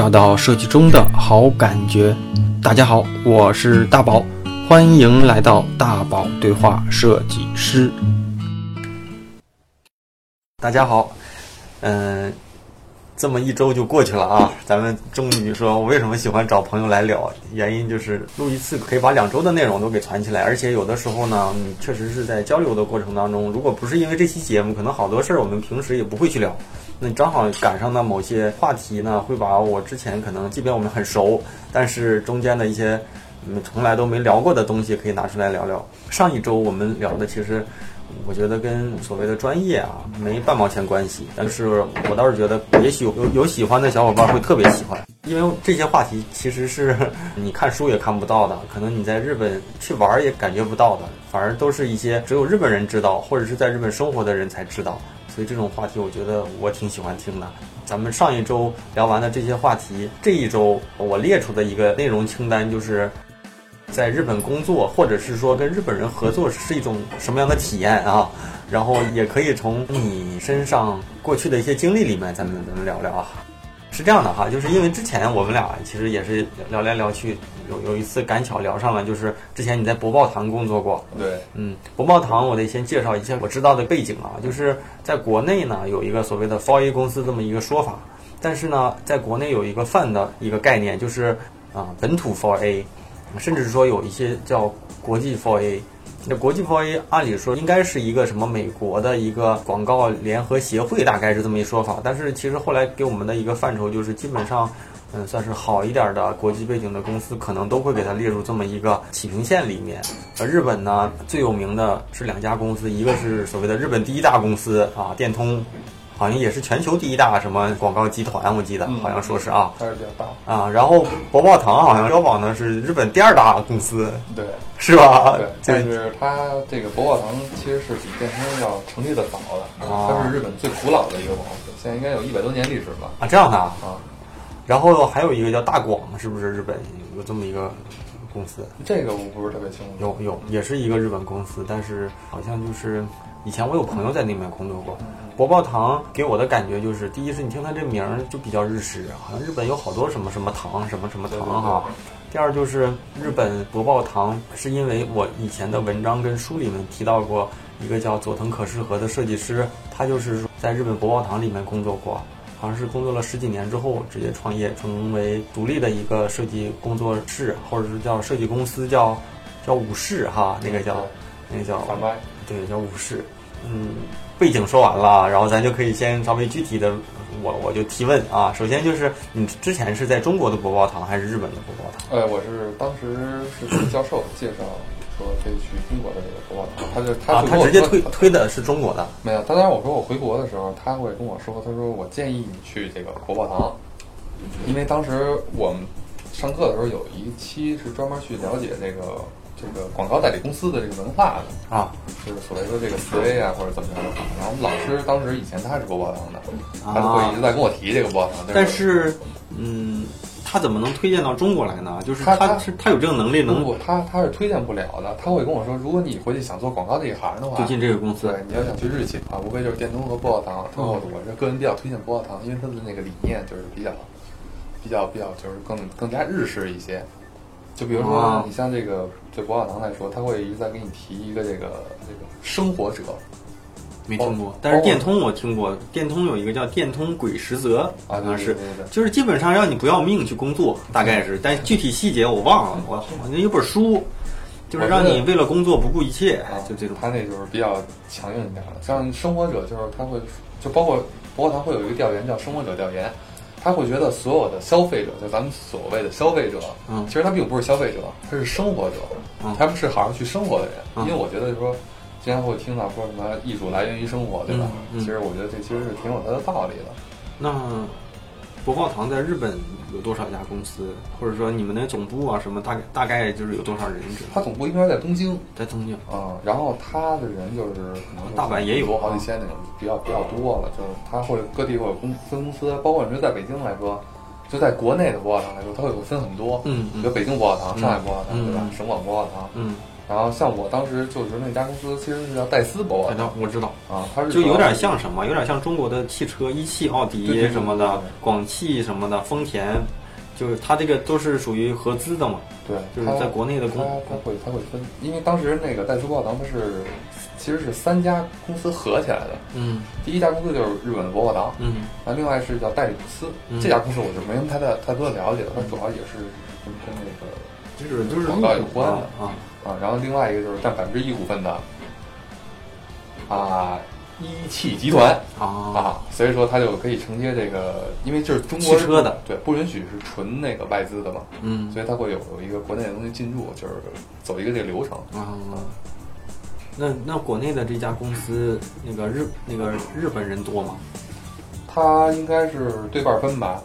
找到设计中的好感觉。大家好，我是大宝，欢迎来到大宝对话设计师。大家好，嗯，这么一周就过去了啊，咱们终于说，我为什么喜欢找朋友来聊？原因就是录一次可以把两周的内容都给攒起来，而且有的时候呢，你确实是在交流的过程当中，如果不是因为这期节目，可能好多事儿我们平时也不会去聊。那你正好赶上的某些话题呢，会把我之前可能即便我们很熟，但是中间的一些嗯从来都没聊过的东西，可以拿出来聊聊。上一周我们聊的其实。我觉得跟所谓的专业啊没半毛钱关系，但是我倒是觉得，也许有有喜欢的小伙伴会特别喜欢，因为这些话题其实是 你看书也看不到的，可能你在日本去玩也感觉不到的，反而都是一些只有日本人知道，或者是在日本生活的人才知道。所以这种话题，我觉得我挺喜欢听的。咱们上一周聊完的这些话题，这一周我列出的一个内容清单就是。在日本工作，或者是说跟日本人合作是一种什么样的体验啊？然后也可以从你身上过去的一些经历里面，咱们咱们聊聊啊。是这样的哈，就是因为之前我们俩其实也是聊来聊去，有有一次赶巧聊上了，就是之前你在博报堂工作过。对，嗯，博报堂我得先介绍一下我知道的背景啊，就是在国内呢有一个所谓的 Four A 公司这么一个说法，但是呢，在国内有一个泛的一个概念，就是啊本土 Four A。甚至是说有一些叫国际 Four A，那国际 Four A 按理说应该是一个什么美国的一个广告联合协会，大概是这么一说法。但是其实后来给我们的一个范畴就是，基本上，嗯，算是好一点的国际背景的公司，可能都会给它列入这么一个起平线里面。而日本呢，最有名的是两家公司，一个是所谓的日本第一大公司啊，电通。好像也是全球第一大什么广告集团，我记得好像说是啊，还是比较大啊。然后博报堂好像标榜呢是日本第二大公司，对，是吧？对，但是它这个博报堂其实是比电通要成立的早的，它是日本最古老的一个公司，现在应该有一百多年历史吧啊。这样的啊。然后还有一个叫大广，是不是日本有这么一个公司？这个我不是特别清楚。有有，也是一个日本公司，但是好像就是。以前我有朋友在那边工作过，博报堂给我的感觉就是，第一是你听它这名儿就比较日式，好像日本有好多什么什么堂什么什么堂哈。第二就是日本博报堂，是因为我以前的文章跟书里面提到过一个叫佐藤可士和的设计师，他就是在日本博报堂里面工作过，好像是工作了十几年之后直接创业，成为独立的一个设计工作室，或者是叫设计公司，叫叫武士哈，那个叫那个叫。对，叫武士。嗯，背景说完了，然后咱就可以先稍微具体的，我我就提问啊。首先就是你之前是在中国的博报堂还是日本的博报堂？呃，我是当时是跟教授介绍说可以去中国的这个博报堂，他就他他直接推推的是中国的。没有，他当时我说我回国的时候，他会跟我说，他说我建议你去这个博报堂，因为当时我们上课的时候有一期是专门去了解这个。这个广告代理公司的这个文化的啊，就是所谓的这个思维啊，或者怎么样的。然后我们老师当时以前他是博报堂的，他就会一直在跟我提这个博报堂。但是，嗯，他怎么能推荐到中国来呢？就是他他是他有这个能力能，他他是推荐不了的。他会跟我说，如果你回去想做广告这一行的话，就进这个公司。对，你要想去日企啊，无非就是电通和博报堂。他我我这个人比较推荐博报堂，因为他的那个理念就是比较比较比较就是更更加日式一些。就比如说，你像这个，对博小堂来说，他会一直在给你提一个这个这个生活者，没听过。但是电通我听过，电通有一个叫电通鬼实则，好像是，就是基本上让你不要命去工作，大概是，但具体细节我忘了。我好像有本书，就是让你为了工作不顾一切，就这种。他那就是比较强硬一点的，像生活者就是他会，就包括博小堂会有一个调研叫生活者调研。他会觉得所有的消费者，就咱们所谓的消费者，嗯，其实他并不是消费者，他是生活者，嗯，他们是好好去生活的人。因为我觉得说，经常会听到说什么艺术来源于生活，对吧？其实我觉得这其实是挺有它的道理的。那。博报堂在日本有多少家公司？或者说你们那总部啊什么？大概大概就是有多少人？他总部应该在东京，在东京啊。然后他的人就是可能大阪也有好几千那种，比较比较多了。就是他会各地会有公分公司，包括你说在北京来说，就在国内的博报堂来说，它会分很多。嗯，比如北京博报堂、上海博报堂，对吧？省广博报堂，嗯，然后像我当时就职那家公司，其实是叫戴斯博哎那我知道，啊，它是就有点像什么，有点像中国的汽车，一汽、奥迪什么的广汽什么的，丰田，就是它这个都是属于合资的嘛，对，就是它在国内的它公，它会它会分，因为当时那个戴斯博宝堂它是其实是三家公司合起来的，嗯。第一家公司就是日本的博沃达，嗯。那另外是叫戴里普斯，嗯。这家公司我就没什么太大太多的了解了，它主要也是跟跟那个就是就是广告有关的啊，啊，然后另外一个就是占百分之一股份的啊一汽集团啊啊，所以说它就可以承接这个，因为就是中国汽车的对不允许是纯那个外资的嘛，嗯所以它会有有一个国内的东西进驻，就是走一个这个流程。啊。那那国内的这家公司，那个日那个日本人多吗？他应该是对半分吧？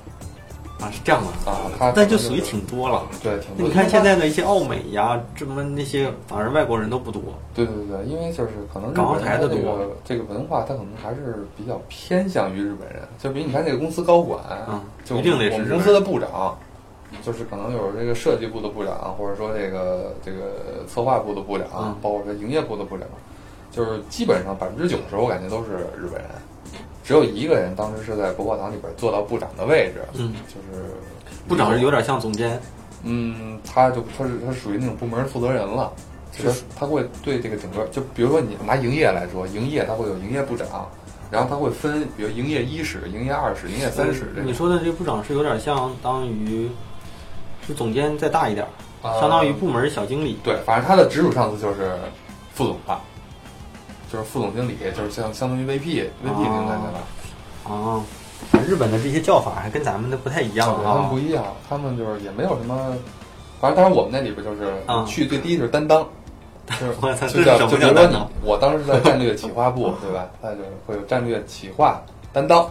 啊，是这样的啊它但就属于挺多了。对，挺多。那你看现在的一些奥美呀，这么那些反而外国人都不多。对对对对，因为就是可能港澳台的多个这个文化，它可能还是比较偏向于日本人。就比如你看这个公司高管，嗯就一定得是我们公司的部长，就是可能有这个设计部的部长，或者说这个这个策划部的部长，嗯包括说营业部的部长，就是基本上百分之九十我感觉都是日本人。只有一个人当时是在国宝堂里边做到部长的位置，嗯，就是部长是有点像总监，嗯，他就他是他属于那种部门负责人了，就是他会对这个整个，就比如说你拿营业来说，营业他会有营业部长，然后他会分，比如营业一室、营业二室、营业三室。你说的这个部长是有点相当于，是总监再大一点相当于部门小经理。对，反正他的直属上司就是副总吧，就是副总经理，就是相相当于 VP、VP 那种感觉吧。啊，日本的这些叫法还跟咱们的不太一样啊对他们不。一样，他们就是也没有什么，反正当然我们那里边就是啊去最低就是担当，就是，就叫就比如说你我当时在战略企划部，对吧？那就是会有战略企划担当，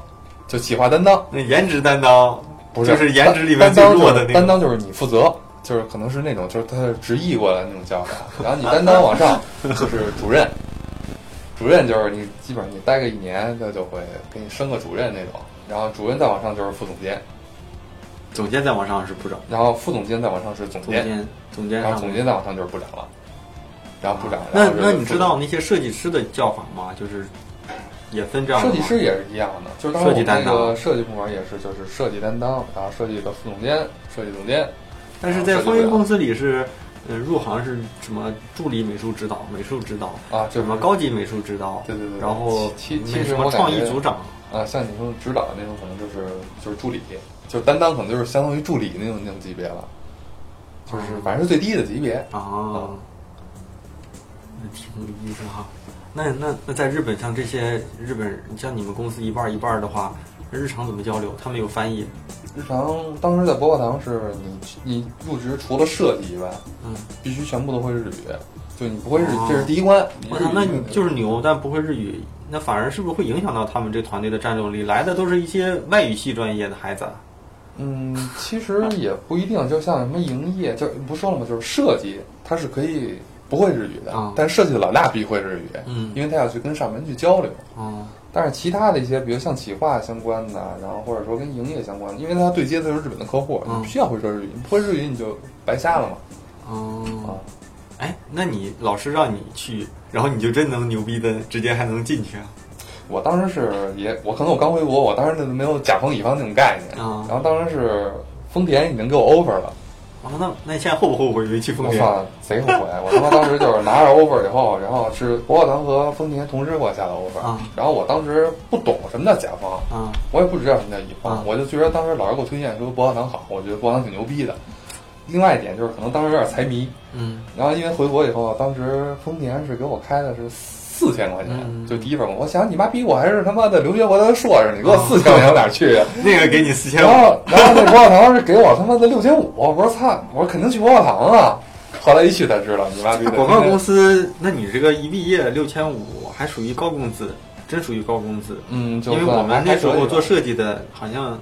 就企划担当，那颜值担当不就是颜值里面最弱的那担当就是你负责，就是可能是那种就是他是直译过来那种叫法，然后你担当往上 就是主任，主任就是你基本上你待个一年，他就会给你升个主任那种，然后主任再往上就是副总监，总监。再往上是部长，然后副总监再往上是总监，总监总监然后。总监再往上就是部长了，然后部长，那那你知道那些设计师的叫法吗？就是也分这样设计师也是一样的，就是当时我们那个设计部门也是，就是设计担当，然后设计的副总监、设计总监，但是在风云公司里是，呃，入行是什么助理美术指导、美术指导啊，就是什么高级美术指导，对对对对然后其其什么其实我创意组长，啊，像你说指导的那种，可能就是就是助理，就是担当，可能就是相当于助理那种那种级别了，就是哦反正是最低的级别。啊，那挺有意思哈。那那那在日本，像这些日本人，像你们公司一半一半的话，日常怎么交流？他们有翻译？日常当时在博报堂是你你入职除了设计以外，嗯，必须全部都会日语，就你不会日语哦，这是第一关。我操，那你就是是牛，但不会日语，那反而是不是会影响到他们这团队的战斗力？来的都是一些外语系专业的孩子，嗯，其实也不一定，就像什么营业，就不说了嘛？就是设计，它是可以不会日语的，嗯但设计的老大必会日语，嗯因为他要去跟上门去交流。哦，但是其他的一些，比如像企划相关的，然后或者说跟营业相关的，因为它对接的就是日本的客户，嗯。你必须要会说日语，你不会日语你就白瞎了嘛。哦。啊，，哎，那你老师让你去，然后你就真能牛逼的，直接还能进去啊？我当时是也，我可能我刚回国，我当时那没有甲方乙方那种概念，啊。然后当时是丰田已经给我 offer 了，哦，那那你现在后不后悔没去丰田？我操，贼后悔！我他妈当时就是拿着 offer 以后，然后是博报堂和丰田同时给我下的 offer，、啊然后我当时不懂什么叫甲方，啊我也不知道什么叫乙方，啊我就觉得当时老师给我推荐说博报堂好，我觉得博报堂挺牛逼的。另外一点就是可能当时有点财迷，嗯然后因为回国以后，当时丰田是给我开的是四千块钱，嗯就第一份工。我想你妈逼，我还是他妈的留学回来的硕士，你给我四千块钱我哪儿去啊？那个给你四千然五，后然后那博报堂是给我他妈的六千五，我说操，我说肯定去博报堂啊。后来一去才知道，你妈逼的广告公司，那你这个一毕业六千五，还属于高工资，真属于高工资。嗯，就因为我们那时候做设计的，好像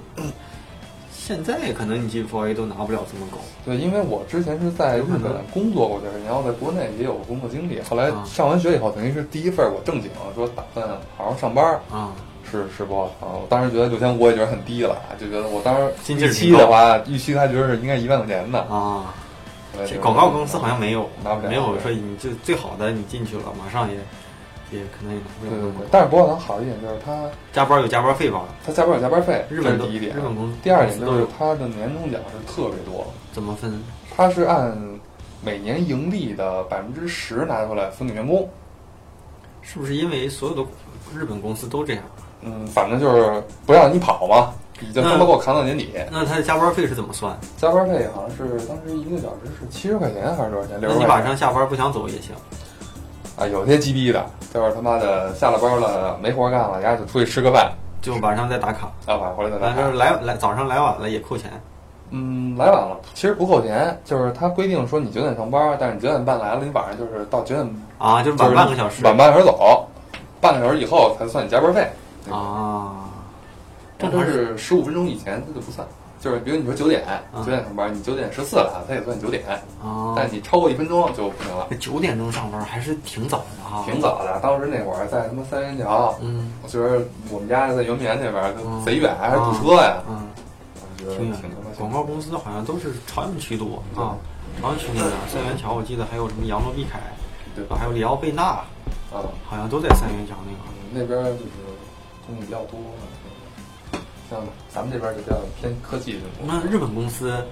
现在可能你进 f o A 都拿不了这么高。对，因为我之前是在日本工作过段时间，然后在国内也有工作经历。后来啊上完学以后，等于是第一份我正经说打算好好上班，啊，是是博报堂。我当时觉得六千五也觉得很低了，就觉得我当时预期的话，预期他觉得是应该一万块钱的。啊，这广告公司好像没有拿不了没有说你就最好的你进去了，马上也也可能也不会对对对，但是博宝堂好一点就是它加班有加班费吧？它加班有加班费，日本这是第一点日。本公司第二点就是公司都有它的年终奖是特别多，怎么分？它是按每年盈利的百分之十拿出来分给员工。是不是因为所有的日本公司都这样？嗯，反正就是不让你跑嘛，已经他妈给我扛到年底。那他的加班费是怎么算？加班费好像是当时一个小时是七十块钱还是多少钱？六那你晚上下班不想走也行。啊，有些鸡逼的，就是他妈的下了班了没活干了，人家就出去吃个饭，就晚上再打卡，啊，晚上回来再打卡。就是。来来早上来晚了也扣钱。嗯，来晚了，其实不扣钱，就是他规定说你九点上班，但是你九点半来了，你晚上就是到九点啊，就是就是晚半个小时晚半个小时走，半个小时以后才算你加班费。啊。正常是十五分钟以前他就不算，就是比如你说九点九点上班，你九点十四了，他也算九点，啊，但你超过一分钟就不行了。九点钟上班还是挺早的哈。挺早的，当时那会儿在他妈三元桥，嗯我觉得我们家在圆明园那边贼远，还是堵车呀。嗯，挺远。广告公司好像都是朝阳区多啊，朝阳区那边三元桥，我记得还有什么杨罗碧凯，对啊还有里奥贝纳，啊，好像都在三元桥那块儿。那边就是东西比较多，像咱们这边儿就比较偏科技这种。那日本公司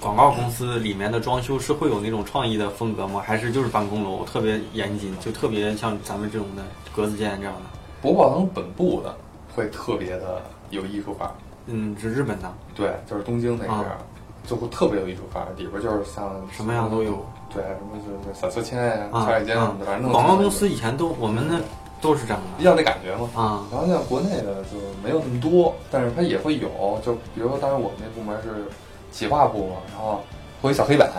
广告公司里面的装修是会有那种创意的风格吗？还是就是办公楼特别严谨，就特别像咱们这种的格子间这样的？博宝堂本部的会特别的有艺术范儿，嗯，是日本的，对，就是东京那边儿。就会特别有艺术范儿，里边儿就是像什么样都有。对，什么就是小秋千呀、啊小海鲜什么的，反正弄广告公司以前都我们那都是这样的。要那感觉嘛。啊。然后像国内的就没有那么多，但是它也会有，就比如说，当时我们那部门是企划部嘛，然后会有小黑板，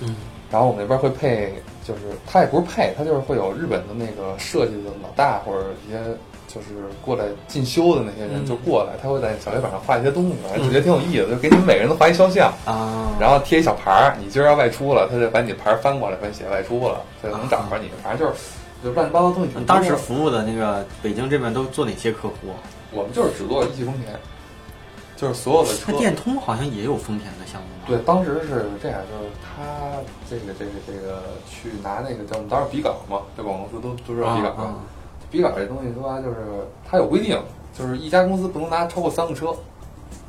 嗯。然后我们那边会配，就是它也不是配，它就是会有日本的那个设计的老大或者一些就是过来进修的那些人嗯。就过来，他会在小黑板上画一些东西，反正就觉得挺有意思，就给你们每个人都画一肖像，啊，然后贴一小牌儿，你今儿要外出了，他就把你的牌儿翻过来，把你写外出了，他就能找着你，反正就是就乱七八糟东西。当时服务的那个北京这边都做哪些客户？我们就是只做一汽丰田，就是所有的车那。电通好像也有丰田的项目吧？对，当时是这样，就是他这个这个这个去拿那个叫我们当时比稿嘛，这广告公司都都知道啊比稿。啊比稿这东西说就是它有规定，就是一家公司不能拿超过三个车。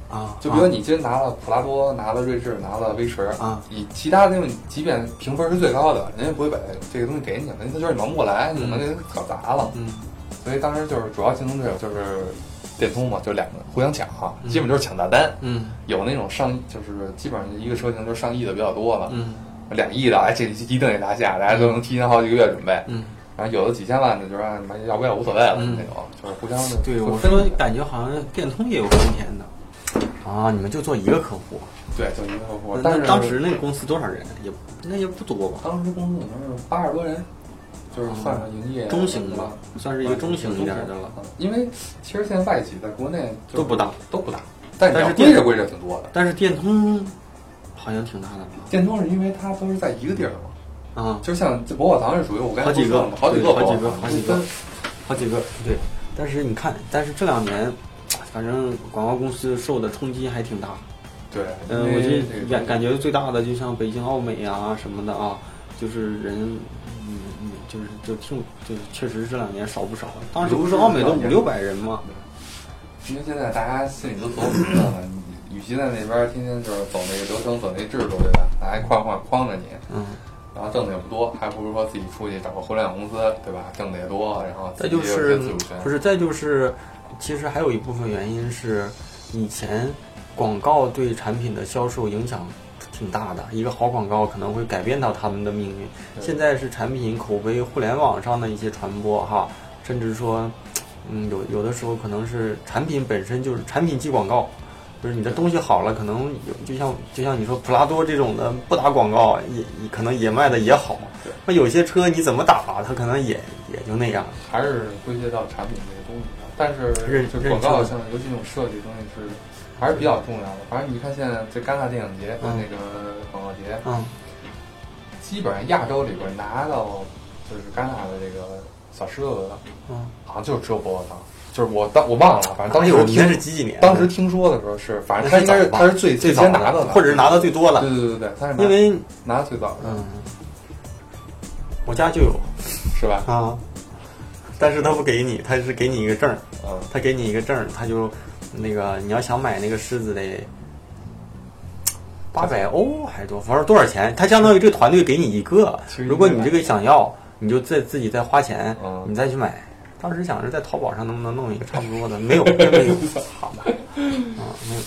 啊，就比如你今天拿了普拉多，拿了锐志，拿了威驰啊，你其他的那种即便评分是最高的，人家不会把这个东西给你，因为他觉得你忙不过来，你可能给他搞砸了。嗯所以当时就是主要竞争对手就是电通嘛，就两个互相抢哈，嗯基本就是抢大单。嗯有那种上就是基本上一个车型就是上亿的比较多了，嗯两亿的哎这一定得拿下，大家都能提前好几个月准备。嗯，然后有的几千万的就是让你们要不要无所谓了嗯那种，就是互相的。对，我说感觉好像电通也有丰田的啊，你们就做一个客户。对，就一个客户那。但是当时那个公司多少人？也那也不多吧？当时公司可能是八十多人，就是算上营业中型吧，算是一个中型一点的了。嗯因为其实现在外企在国内就是都不大，都不大，但但是是归着规着挺多的。但是电通好像挺大的吧？电通是因为它都是在一个地儿嘛，啊，就像这博宝堂是属于我刚才好几个好几个好几个好几个好几个对。但是你看，但是这两年，反正广告公司受的冲击还挺大。对，嗯，我觉得这感感觉最大的就像北京奥美啊什么的啊，就是人，嗯嗯，就是就挺就是确实这两年少不少。当时不是奥美都五六百人吗？因为现在大家心里都走什么了？你与其在那边天天就是走那个流程、走那制度，对吧？大家框框框着你，嗯，然后挣的也不多，还不如说自己出去找个互联网公司，对吧？挣的也多，然后再就是。不是再就是，其实还有一部分原因是以前广告对产品的销售影响挺大的，一个好广告可能会改变到他们的命运。现在是产品口碑、互联网上的一些传播哈，甚至说，嗯，有有的时候可能是产品本身就是产品即广告，就是你的东西好了，可能有就像就像你说普拉多这种的不打广告也也可能也卖的也好对，那有些车你怎么打它可能也也就那样。还是归结到产品这个东西上。但是认就广告像尤其这种设计东西是还是比较重要的。反正你看现在这戛纳电影节和嗯那个广告节，嗯基本上亚洲里边拿到就是戛纳的这个小狮子的，嗯，好像就是只有薄荷糖，就是我当我忘了，反正当时听你那是几几年？当时听说的时候是，反正他应该是他是最最早先拿到的，或者是拿到最多了对，对对对，他是拿因为拿的最早的，嗯，我家就有是吧？啊，但是他不给你，他是给你一个证儿，嗯，他给你一个证儿，他就那个你要想买那个狮子得八百欧还是多，反正多少钱？他相当于这个团队给你一个，如果你这个想要，你就再自己再花钱嗯，你再去买。当时想着在淘宝上能不能弄一个差不多的，没有，真没有，好吧，啊，没有。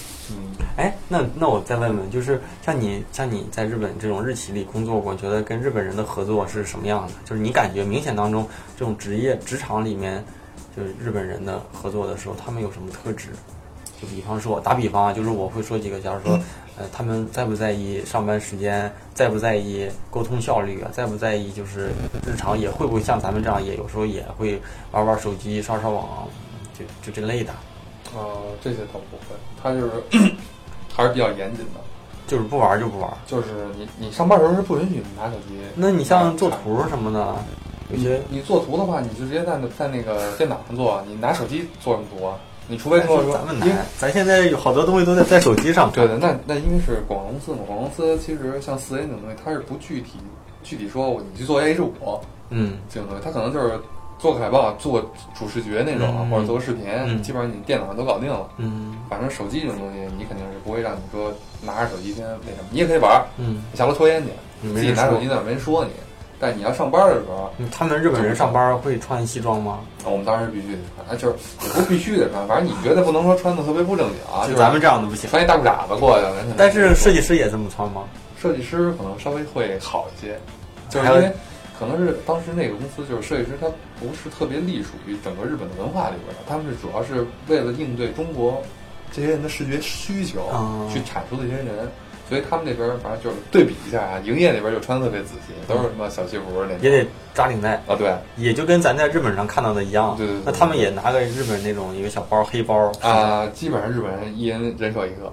嗯，哎，那那我再问问，就是像你像你在日本这种日企里工作过，觉得跟日本人的合作是什么样的？就是你感觉明显当中这种职业职场里面，就是日本人的合作的时候，他们有什么特质？就比方说，打比方啊，就是我会说几个，假如说，呃，他们在不在意上班时间，在不在意沟通效率啊，在不在意就是日常也会不会像咱们这样，也有时候也会玩玩手机、上上网，就就这类的，呃，这些倒不会，他就是还是比较严谨的，就是不玩就不玩。就是你你上班的时候是不允许你拿手机。那你像做图什么的，有些你做图的话，你就直接在那在那个电脑上做，你拿手机做什么图啊？你除非说说咱们因为难，咱现在有好多东西都在在手机上。对的，那那因为是广告公司嘛，广告公司其实像四 A 那种东西，它是不具体具体说你去做 A H 五嗯，这种东西，它可能就是做个海报、做个主视觉那种，嗯或者做个视频，嗯基本上你电脑上都搞定了。嗯反正手机这种东西，你肯定是不会让你说拿着手机先那什么，你也可以玩儿，嗯，你下楼抽烟去，自己拿手机那，没人说你。但你要上班的时候，嗯他们日本人上班会穿西装吗？我们当然是必须得穿，啊，就是也不必须得穿，反正你觉得不能说穿的特别不正经啊，就咱们这样的不行。穿一大裤衩子过去了。但是设计师也这么穿吗？设计师可能稍微会好一些，就是因为可能是当时那个公司就是设计师，他不是特别隶属于整个日本的文化里边的，他们是主要是为了应对中国这些人的视觉需求去产出的一些人。所以他们那边反正就是对比一下啊，营业那边就穿的特别仔细，都是什么小西服那种。也得扎领带，啊，对也就跟咱在日本上看到的一样。对对对那他们也拿个日本那种一个小包黑包啊，基本上日本人一人人手一个，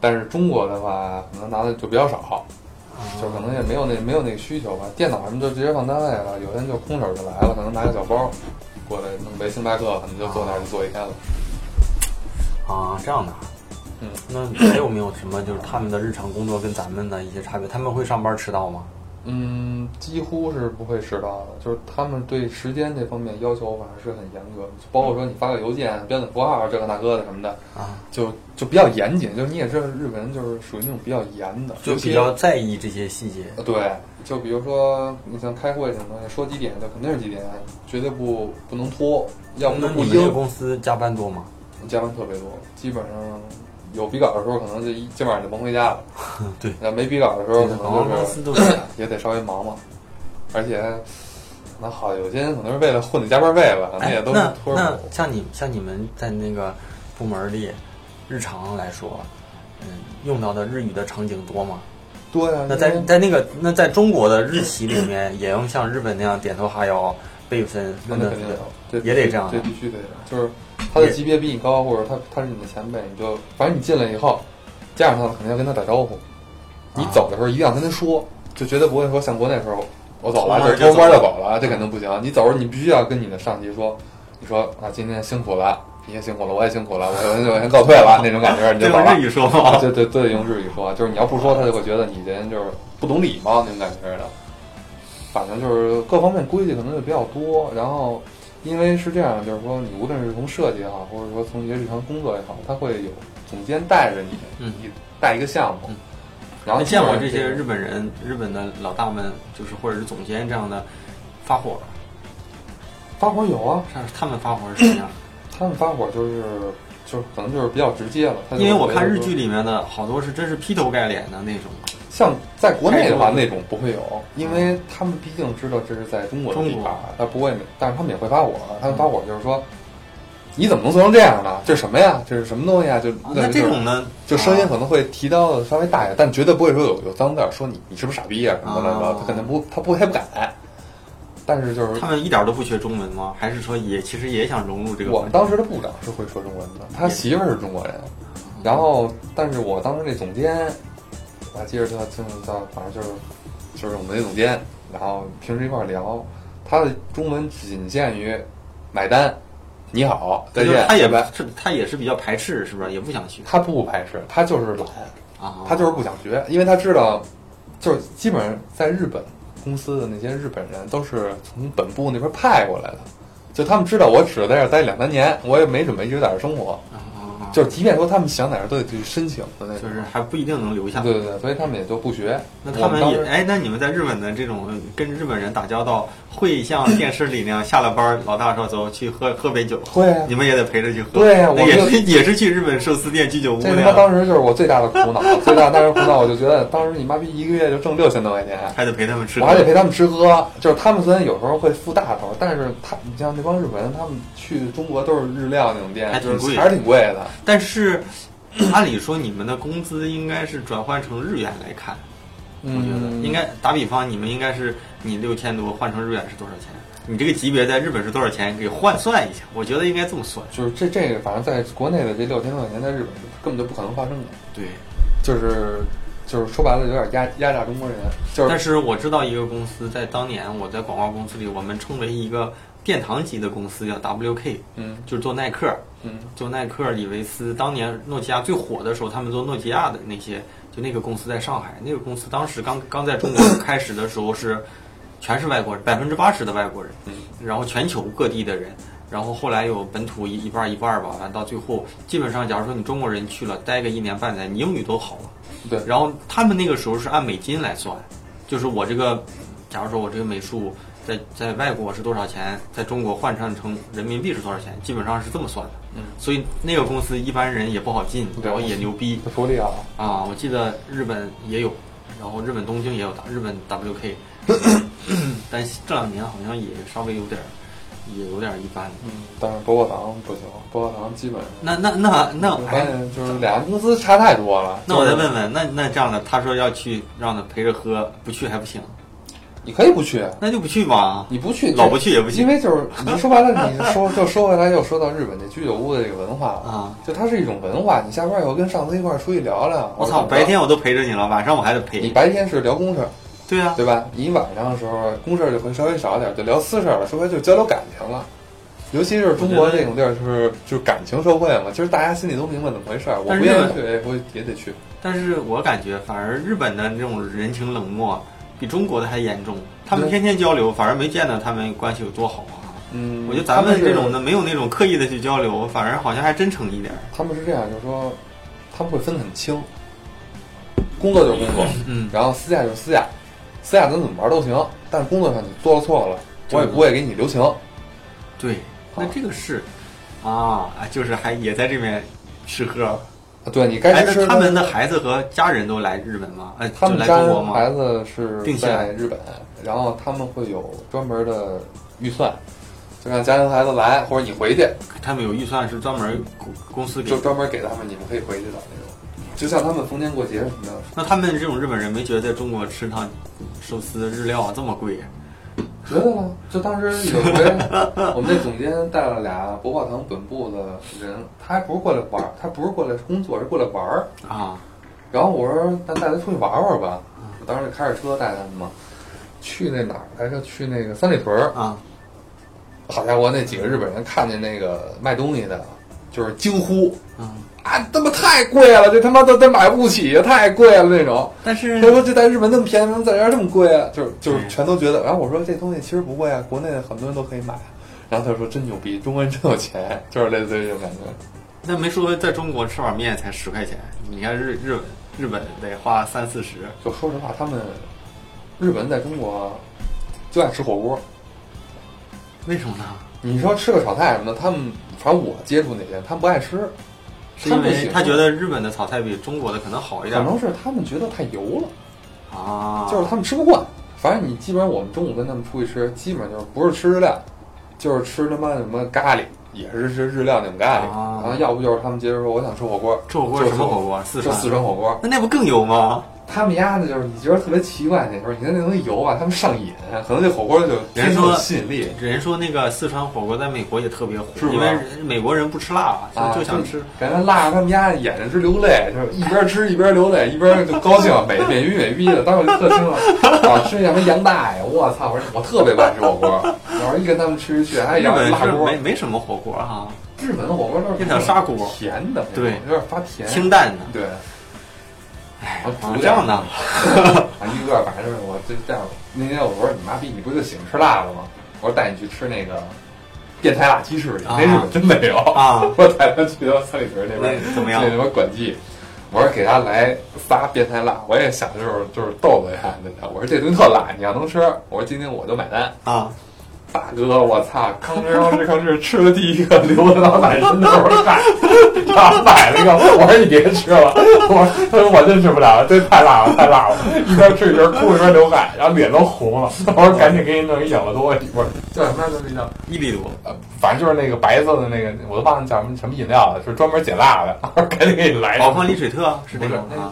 但是中国的话可能拿的就比较少，啊就可能也没有那没有那个需求吧。电脑什么就直接放单位了，有的人就空手就来了，可能拿个小包过来弄杯星巴克，可能就坐那儿就坐一天了。啊这样的。嗯，那还有没有什么就是他们的日常工作跟咱们的一些差别？他们会上班迟到吗？嗯，几乎是不会迟到的，就是他们对时间这方面要求反正是很严格，包括说你发个邮件、标点符号这个那个的什么的，啊，就就比较严谨。就是你也知道，日本人就是属于那种比较严的，就比较在意这些细节。呃，对，就比如说你像开会什么东西，说几点就肯定是几点，绝对不不能拖，要不那就不应。公司加班多吗？加班特别多，基本上有比稿的时候，可能就一今晚上就甭回家了。对，那没比稿的时候，可能就是。也得稍微忙忙，而且那好，有些人可能是为了混的加班费吧，可能哎也，都是那那托着补。像你像你们在那个部门里，日常来说，嗯，用到的日语的场景多吗？多呀，那在在那个那在中国的日企里面，也用像日本那样点头哈腰、辈分分的那肯定有，也得这样这必须得有，就是他的级别比你高，或者他他是你的前辈，你就反正你进来以后，见着他了，肯定要跟他打招呼。你啊走的时候一定要跟他说，就绝对不会说像国内时候我走了偷摸就就偷摸走了，这肯定不行。你走的时候你必须要跟你的上级说，你说啊今天辛苦了，你也辛苦了，我也辛苦了，我先我先告退了那种感觉，你就走了日。语说吗？对对对，得用日语说，就是你要不说，他就会觉得你这人就是不懂礼貌那种感觉的。反正就是各方面规矩可能就比较多，然后因为是这样，就是说你无论是从设计也好，或者说从一些日常工作也好，他会有总监带着你，嗯你带一个项目，嗯然后你见过这些日本人、日本的老大们，就是或者是总监这样的发火？发火有啊，但是他们发火是什么样？他们发火就是就是可能就是比较直接了，因为我看日剧里面的好多是真是劈头盖脸的那种。像在国内的话，那种不会有，因为他们毕竟知道这是在中国的地中盘国，他不会，但是他们也会发火。他们发火就是说，你怎么能做成这样呢？这是什么呀？这是什么东西啊？就那这种呢，就声音可能会提到的稍微大一点，但绝对不会说有有脏字儿，说你你是不是傻逼啊什么的，啊他肯定不，他不他不敢。但是就是他们一点都不学中文吗？还是说也其实也想融入这个？我们当时的部长是会说中文的，他媳妇儿是中国人，然后但是我当时那总监，我还记着他，就是叫反正就是就是我们那总监，然后平时一块儿聊，他的中文仅限于买单、你好、再见，他也拜拜。是他也是比较排斥，是不是？也不想学他不排斥，他就是懒，啊。他就是不想学，因为他知道，就是基本上在日本公司的那些日本人都是从本部那边派过来的，就他们知道我只在这儿待两三年，我也没准备一直在这儿生活，就是即便说他们想在这儿都得去申请的那种，就是还不一定能留下。对对对，所以他们也就不学。那他们也哎，那你们在日本的这种跟日本人打交道，会像电视里那样下了班，老大说走去喝喝杯酒，会啊你们也得陪着去喝。对我就是也是去日本寿司店、居酒屋这他当时就是我最大的苦恼，最大当时苦恼，我就觉得当时你妈逼一个月就挣六千多块钱，还得陪他们吃。我还得陪他们吃喝。就是他们虽然有时候会付大头，但是他你像那帮日本人，他们去中国都是日料那种店，还挺贵就是还是挺贵的。但是按理说你们的工资应该是转换成日元来看，我觉得嗯应该打比方，你们应该是你六千多换成日元是多少钱？你这个级别在日本是多少钱？给换算一下，我觉得应该这么算。就是这这个，反正在国内的这六千多块钱，在日本是根本就不可能发生的。对，就是就是说白了，有点压压榨中国人。就是但是我知道一个公司在当年我在广告公司里，我们称为一个殿堂级的公司，叫 WK，嗯。就是做耐克。嗯。做耐克、李维斯，当年诺基亚最火的时候，他们做诺基亚的那些，就那个公司在上海，那个公司当时刚刚在中国开始的时候是全是外国人，百分之八十的外国人，嗯。然后全球各地的人，然后后来有本土一一半儿一半儿吧，完到最后基本上，假如说你中国人去了待个一年半载，你英语都好了，对。然后他们那个时候是按美金来算，就是我这个，假如说我这个美术在在外国是多少钱，在中国换算成人民币是多少钱，基本上是这么算的。嗯，所以那个公司一般人也不好进，对然后也牛逼福利啊，啊！我记得日本也有，然后日本东京也有打日本 WK，但这两年好像也稍微有点儿，也有点儿一般。嗯，但是博博堂不行，博博堂基本上。那那那那我发哎，现就是俩公司差太多了。那我再就是问问，那那这样的，他说要去让他陪着喝，不去还不行，你可以不去，那就不去吧。你不去老不去也不行因为就是你说白了，你说 就说回来又说到日本这居酒屋的这个文化了啊，就它是一种文化。你下班以后跟上司一块儿出去聊聊，我操，白天我都陪着你了，晚上我还得陪你。白天是聊公事儿，对啊，对吧？你晚上的时候公事儿就会稍微少一点，就聊私事儿了，说白就交流感情了。尤其是中国这种地儿，就是就是感情社会嘛，其实大家心里都明白怎么回事儿。我不愿意去，哎我也得去。但是我感觉反而日本的这种人情冷漠比中国的还严重。他们天天交流，反而没见到他们关系有多好啊。嗯，我觉得咱们这种的没有那种刻意的去交流，反而好像还真诚一点儿。他们是这样，就是说他们会分得很清，工作就是工作，嗯，然后私下就是私下，私下咱怎么玩都行，但是工作上你做了错了，我也不会给你留情。对，那这个是啊，就是还也在这边吃喝。啊对你该哎，吃吃那他们的孩子和家人都来日本吗？哎，他们家来中国吗？孩子是定在日本，然后他们会有专门的预算，就让家庭孩子来，或者你回去，他们有预算是专门公公司给就。专门给他们，你们可以回去的那种。就像他们逢年过节什么的，那他们这种日本人没觉得在中国吃趟寿司日料这么贵？觉得呢，就当时有回我们那总监带了俩博报堂本部的人，他还不是过来玩，他不是过来工作，是过来玩儿。啊，然后我说，咱带他出去玩玩吧。我当时就开着车带他们嘛，去那哪儿来着？去那个三里屯儿。啊，好家伙，那几个日本人看见那个卖东西的，就是惊呼嗯，啊，他妈太贵了，这他妈都都买不起，太贵了那种。但是他说这在日本那么便宜，为什么在这儿这么贵啊？就是就是嗯全都觉得。然后我说这东西其实不贵啊，国内很多人都可以买。然后他说真牛逼，中国人真有钱，就是类似于这种感觉。那没说在中国吃碗面才十块钱，你看日日本日本得花三四十。就说实话，他们日本在中国就爱吃火锅。为什么呢？你说吃个炒菜什么的，他们反正我接触那些，他们不爱吃，是因为他觉得日本的炒菜比中国的可能好一点可能是他们觉得太油了。啊，就是他们吃不惯。反正你基本上我们中午跟他们出去吃，基本上就是不是吃日料，就是吃他妈什么咖喱，也是吃日料那种咖喱。啊然后要不就是他们接着说我想吃火锅，吃火锅是什么火锅？四川四川火锅。那那不更油吗？他们家的就是你觉得特别奇怪，那时候你看那东西油吧，他们上瘾，可能这火锅就人生有吸引力。人说那个四川火锅在美国也特别火，是因为人美国人不吃辣，啊，就就想吃。感觉辣着他们家眼睛直流泪，就是一边吃一边流泪，一边就高兴，美美逼美逼的。当时我就特听了，啊，吃什么杨大爷，我操！我说我特别不爱吃火锅，我说一跟他们吃去，还日要辣锅没。没什么火锅哈，日本的火锅都是变成砂锅甜的，对有点发甜。清淡的。对，哎我，啊这样的，啊，一个反正就是我就这样。那天我说你妈逼，你不就喜欢吃辣的吗？我说带你去吃那个变态辣鸡翅去，啊那日本真没有啊 我带他去到三里屯那边，怎么样那什么管记。我说给他来仨变态辣，我也想就是就是逗逗他，真的。我说这东西特辣，你要能吃，我说今天我就买单。啊，大哥，我操！吭哧吭哧吭哧，吃了第一个，流的到满身都是汗。他买了一个，我说你别吃了，我说他说我真吃不了，这太辣了，太辣了。一边吃一边哭一边流汗，然后脸都红了。我说赶紧给你弄一养乐多，不是叫什么来着？那叫一里多。呃，反正就是那个白色的那个，我都忘了叫什么什么饮料了，就是专门解辣的。我说赶紧给你来一个，宝矿力水特是这种啊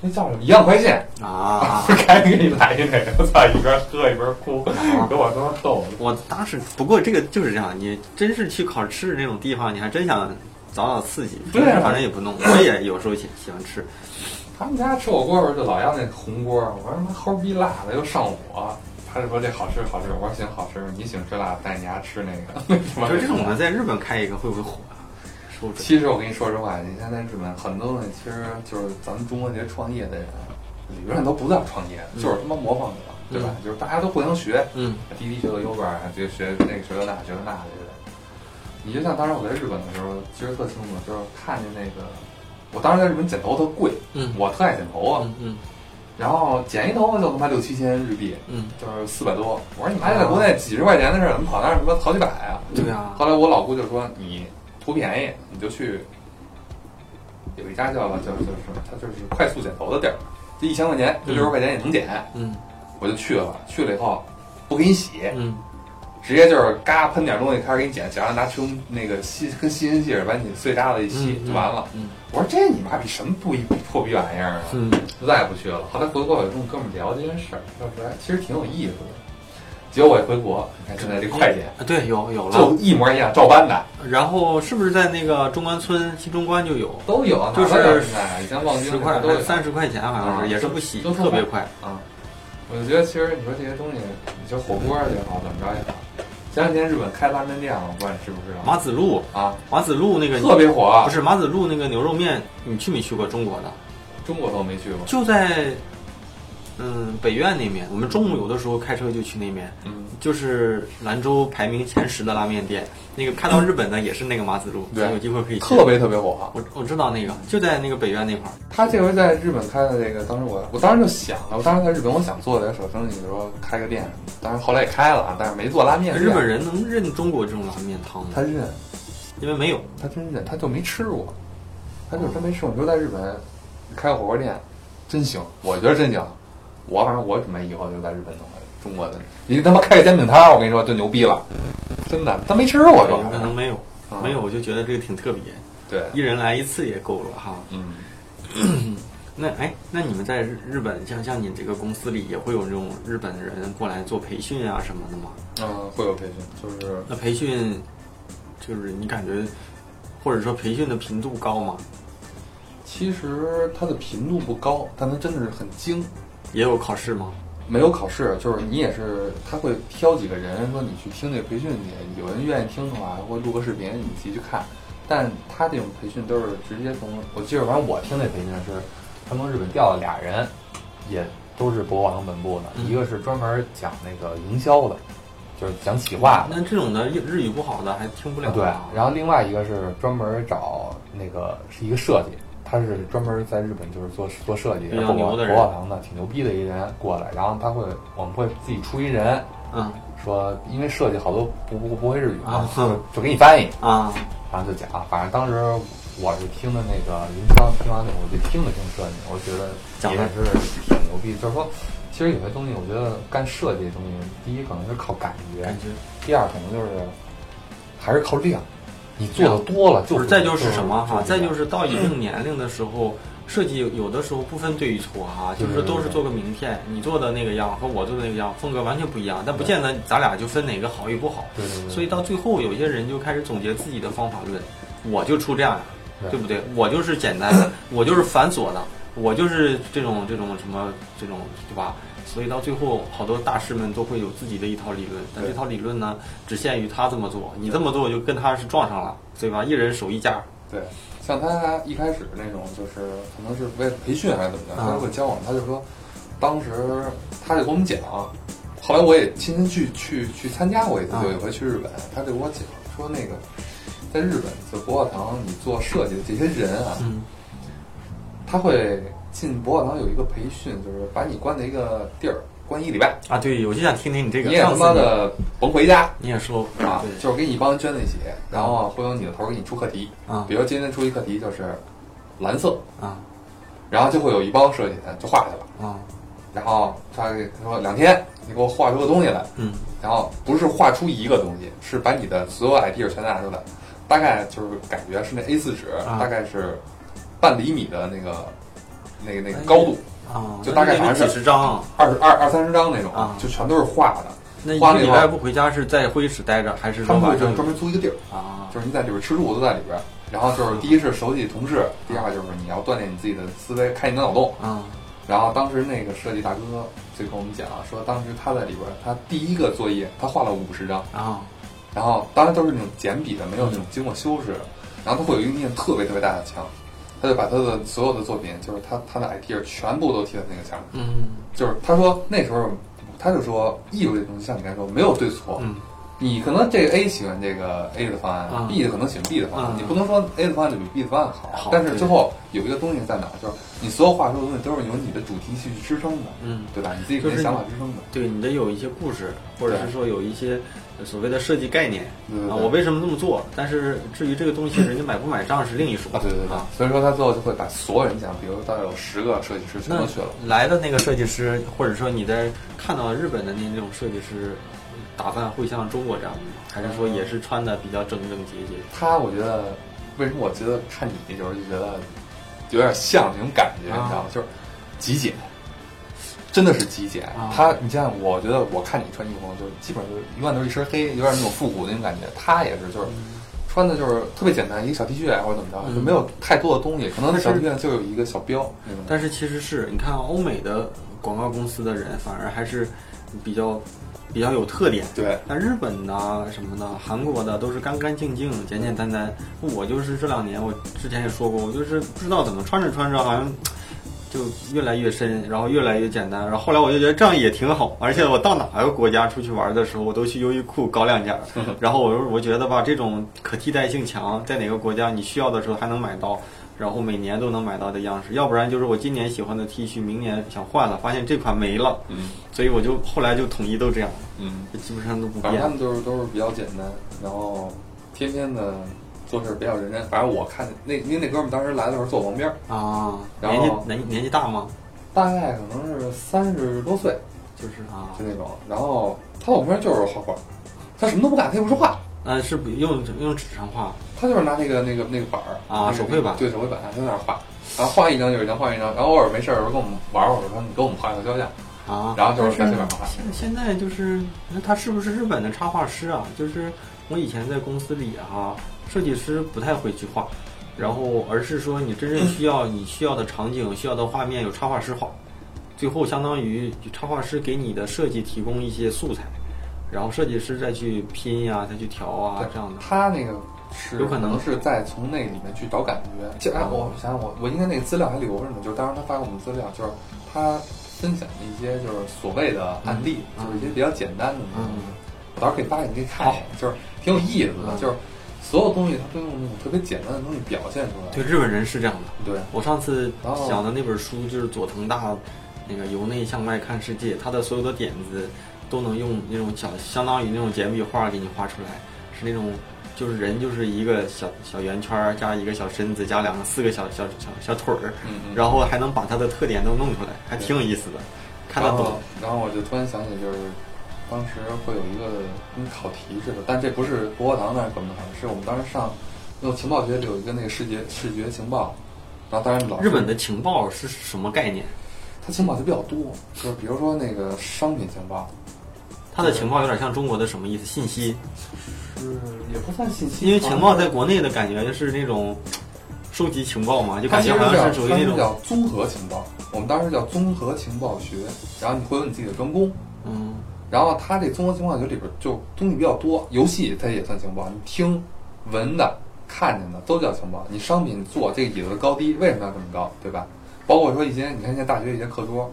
那叫什么？一样快线。啊赶紧给你来一个，我操！一边喝一边哭，给我他妈逗的。我当时不过这个就是这样，你真是去考试那种地方，你还真想找找刺激。对啊反正也不弄，我也有时候喜喜欢吃。他们家吃火锅的时候就老要那红锅，我说他妈齁逼辣的又上火。他就说这好吃好吃，我说行好吃，你喜欢吃辣，带你家吃那个。就这种的，在日本开一个会不会火啊？其实我跟你说实话，你现在日本很多东西其实就是咱们中国这些创业的人，理论上都不叫创业，嗯。就是他妈模仿者，对吧？就是大家都互相学，嗯。滴滴学个 Uber，就学那个学个那学个那的。你就像当时我在日本的时候，其实特清楚，就是看见那个，我当时在日本剪头发特贵，嗯。我特爱剪头发，嗯嗯。然后剪一头发就他妈六七千日币，嗯，就是四百多。我说你妈在国内几十块钱的事儿，怎么跑那儿他妈好几百啊？对啊，后来我老姑就说你图便宜，你就去有一家叫叫叫什么，它就是快速剪头的地儿，就一千块钱，就六十块钱也能剪。嗯我就去了，去了以后不给你洗，嗯直接就是嘎喷点东西开始给你剪，剪完拿吹风那个吸跟吸尘器似的把你碎渣子一吸嗯就完了。嗯我说这你妈逼什么不一破逼玩意儿啊！嗯就再也不去了。后来回国，我就跟我哥们儿聊这件事儿，他说哎其实挺有意思的。结果我一回国，你看现在这快捷啊，对，有有了就了。一模一样，照搬的然后是不是在那个中关村新中关就有？都有，啊就是以前望京十块都有三十块钱好像啊是，也是不洗，都特别快。啊。我就觉得其实你说这些东西，你就火锅也好，怎么着也好。前两天日本开拉面店了，我不知道你知不知道马子路，啊，马子路那个特别火。不是马子路那个牛肉面，你去没去过中国的？中国都没去过。就在嗯北苑那边，我们中午有的时候开车就去那边，嗯，就是兰州排名前十的拉面店。那个开到日本的也是那个马子路，对有机会可以。特别特别火。我我知道那个就在那个北苑那块儿。他这回在日本开的这个，当时我我当时就想了，我当时在日本我想做点小生意，说开个店，当然后来也开了啊，但是没做拉面。日本人能认中国这种拉面汤吗？他认，因为没有。他真认，他就没吃过，他就真没吃过。你说在日本开个火锅店，真行，我觉得真行。我反正我准备以后就在日本弄个中国的，你他妈开个煎饼摊儿，我跟你说就牛逼了，真的，他没吃过这有玩意儿。可能没有，啊没有，我就觉得这个挺特别，对，一人来一次也够了哈。嗯，那哎，那你们在日日本，像像你这个公司里也会有这种日本人过来做培训啊什么的吗？嗯，会有培训，就是那培训就是你感觉，或者说培训的频度高吗？其实它的频度不高，但它真的是很精。也有考试吗？没有考试，就是你也是，他会挑几个人说你去听这个培训去，有人愿意听的话，会录个视频，你自己去看。但他这种培训都是直接从，我记得反正我听那培训是，他从日本调了俩人，也都是博网本部的，嗯一个是专门讲那个营销的，就是讲企划的。那这种的日日语不好的还听不了、啊。对，然后另外一个是专门找那个是一个设计，他是专门在日本就是做做设计比较博牛的人。博报堂的，挺牛逼的一人过来，然后他会我们会自己出一人，嗯。说因为设计好多不不不会日语嘛啊，就就给你翻译，啊，然后就讲，反正当时我是听的那个营销，听完那我就听了听设计，我觉得讲的也是挺牛逼，就是说。其实有些东西，我觉得干设计的东西，第一可能是靠感觉，感觉。第二可能就是还是靠量。你做的多了，就是再就是什么哈？再就就是到一定年龄的时候，设计有有的时候不分对与错哈，就是都是做个名片，你做的那个样和我做的那个样风格完全不一样，但不见得咱俩就分哪个好与不好。对对对所以到最后，有些人就开始总结自己的方法论，我就出这样对对不对？我就是简单的，我就是繁琐的，我就是这种这种什么这种，对吧？所以到最后，好多大师们都会有自己的一套理论，但这套理论呢，只限于他这么做，你这么做就跟他是撞上了，对吧？一人手一家，对，像他一开始那种，就是可能是为了培训还是怎么着，啊他会教我们，他就说，当时他就给我们讲，后来我也亲身去去去参加过一次，啊有一回去日本，他就给我讲说那个，在日本就博尔堂，你做设计的这些人啊，嗯。他会进博尔堂有一个培训，就是把你关在一个地儿关一个礼拜，啊，对，我就想听听你这个你也他妈的甭回家。你也说啊对，就是给你一帮人圈在一起，然后啊会有你的头给你出课题，啊比如今天出一课题就是蓝色，啊然后就会有一帮设计人就画去了，啊然后他给他说两天你给我画出个东西来，嗯然后不是画出一个东西，是把你的所有 idea 全拿出来，大概就是感觉是那 A 四纸，啊大概是半厘米的那个那个那个高度，啊，就大概好像是几十张，二十二二三十张那种啊，就全都是画的。那一个个礼拜不回家是在会议室待着，还是他们会就专门租一个地儿，啊？就是你在里边吃住都在里边。然后就是第一是熟悉同事，第二就是你要锻炼你自己的思维，开你的脑洞。啊然后当时那个设计大哥就跟我们讲说，当时他在里边，他第一个作业他画了五十张，啊然后当然都是那种简笔的，没有那种经过修饰的。然后他会有一面特别特别大的墙，他就把他的所有的作品，就是他他的 idea 全部都贴在那个墙上。嗯。就是他说那时候，他就说艺术这东西像你刚才说没有对错，嗯你可能这个 A 喜欢这个 A 的方案、嗯 b 的可能喜欢 B 的方案，嗯你不能说 A 的方案就比 B 的方案好。好但是最后有一个东西在哪儿，就是你所有话说的东西都是由你的主题去支撑的，嗯，对吧？你自己就是的想法支撑的。对你得有一些故事，或者是说有一些所谓的设计概念啊，对对对我为什么这么做？但是至于这个东西人家买不买账是另一说啊，对对对啊。，所以说他最后就会把所有人讲，比如大概有十个设计师全都去了。来的那个设计师，或者说你在看到日本的那那种设计师打扮会像中国这样吗？还是说也是穿的比较整整洁洁？他我觉得为什么我觉得看你的时候就觉得有点像那种感觉，啊你知道吗？就是极简，真的是极简。啊他，你像我觉得我看你穿衣服，就基本上就永远都是一身黑，有点那种复古的那种感觉。他也是，就是穿的就是特别简单，一个小 T 恤啊或者怎么着，嗯就没有太多的东西，可能那小 T 恤就有一个小标。但是其实是你看欧美的广告公司的人，反而还是比较比较有特点。对，但日本呐什么的，韩国的都是干干净净、简简单单。我就是这两年，我之前也说过，我就是不知道怎么穿着穿着，好像就越来越深，然后越来越简单。然后后来我就觉得这样也挺好，而且我到哪个国家出去玩的时候，我都去优衣库搞两件儿。然后我我觉得吧，这种可替代性强，在哪个国家你需要的时候还能买到。然后每年都能买到的样式，要不然就是我今年喜欢的 T 恤，明年想换了，发现这款没了，嗯所以我就后来就统一都这样，嗯，基本上都不变反正他。们都是都是比较简单，然后天天的做事比较认真。反正我看那因为那哥们儿当时来的时候坐我旁边儿，啊，然后年纪年年纪大吗？大概可能是三十多岁，就是啊就，那种。然后他我旁边就是画画，他什么都不干，他也不说话，呃，是不用用纸上画他就是拿那个那个那个板儿啊手绘板对手绘板，他在那儿画，然后画一张就是一张，画一张，然后偶尔没事儿的时候跟我们玩会儿，说你给我们画一个肖像，啊，然后就是在但这边画。现现在就是，那他是不是日本的插画师啊？就是我以前在公司里哈、设计师不太会去画，然后而是说你真正需要你需要的场景、需要的画面有插画师画，最后相当于插画师给你的设计提供一些素材，然后设计师再去拼呀、再去调啊这样的。他那个是有可能是在从那里面去找感觉。就哎，我想想我我应该那个资料还留着呢，就是当时他发给我们资料，就是他分享的一些就是所谓的案例，嗯就是一些比较简单的那种嗯。我到时候可以发给你，可以看一眼，就是挺有意思的，嗯就是所有东西它都用那种特别简单的东西表现出来。对，日本人是这样的。对我上次哦讲的那本书就是佐藤大那个由内向外看世界，他的所有的点子都能用那种小相当于那种简笔画给你画出来，是那种就是人就是一个小小圆圈儿加一个小身子加两个四个小小小小腿儿，然后还能把它的特点都弄出来，还挺有意思的，看得懂然后。我就突然想起，就是当时会有一个跟考题似的，但这不是博物堂那儿给我们考的，是我们当时上用情报学里有一个那个视觉视觉情报，然后当然老日本的情报是什么概念？它情报就比较多，就是比如说那个商品情报，它的情报有点像中国的什么意思？信息？是也不算信息，因为情报在国内的感觉是那种收集情报嘛，就感觉好像是是属于那种叫综合情报，我们当时叫综合情报学，然后你会有你自己的专攻。嗯然后它这综合情报学里边就东西比较多，游戏它也算情报，你听闻的、看见的都叫情报。你商品做这个椅子的高低为什么要这么高，对吧？包括说一些，你看现在大学一些课桌，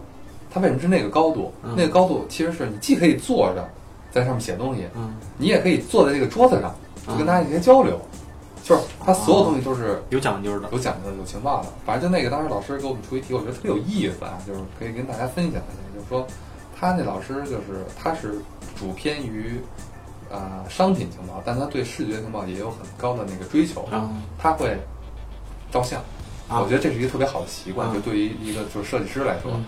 它为什么是那个高度？嗯那个高度其实是你既可以坐着在上面写东西，嗯，你也可以坐在这个桌子上，就跟大家一些交流。就是它所有东西都是有讲究的。有讲究的、有情报的。反正就那个当时老师给我们出一题，我觉得特别有意思啊，就是可以跟大家分享一下。就是说，他那老师就是他是主偏于呃商品情报，但他对视觉情报也有很高的那个追求。啊他会照相，啊我觉得这是一个特别好的习惯，啊就对于一个就是设计师来说，嗯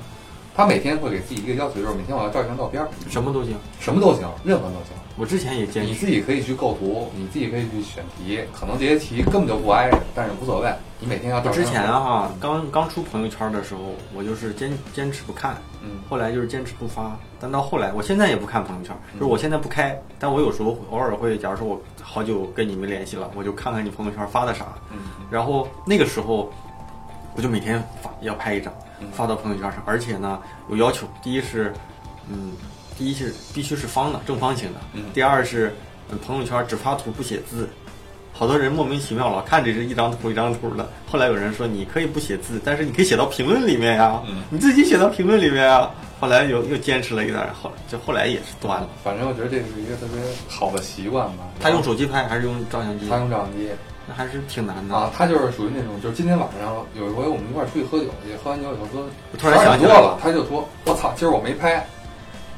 他每天会给自己一个要求，就是每天我要照一张照片，什么都行。什么都行，任何都行。我之前也坚你。自己可以去构图，你自己可以去选题，可能这些题根本就不挨着，但是无所谓。你每天要照我之前啊，哈刚刚出朋友圈的时候，我就是坚坚持不看，嗯后来就是坚持不发。但到后来，我现在也不看朋友圈，就是我现在不开，但我有时候偶尔会，假如说我好久跟你没联系了，我就看看你朋友圈发的啥。嗯然后那个时候，我就每天发要拍一张嗯，发到朋友圈上，而且呢有要求，第一是，嗯，第一是必须是方的，正方形的，嗯第二是、嗯朋友圈只发图不写字。好多人莫名其妙老看着是一张图一张图的，后来有人说你可以不写字，但是你可以写到评论里面呀，嗯你自己写到评论里面呀。后来又又坚持了一段，后就后来也是断了。反正我觉得这是一个特别好的习惯吧。他用手机拍还是用照相机他？用照相机那还是挺难的。啊，他就是属于那种，就是今天晚上有一回我们一块儿出去喝酒去，喝完酒以后说突然想起多来了，他就说我操，今儿我没拍，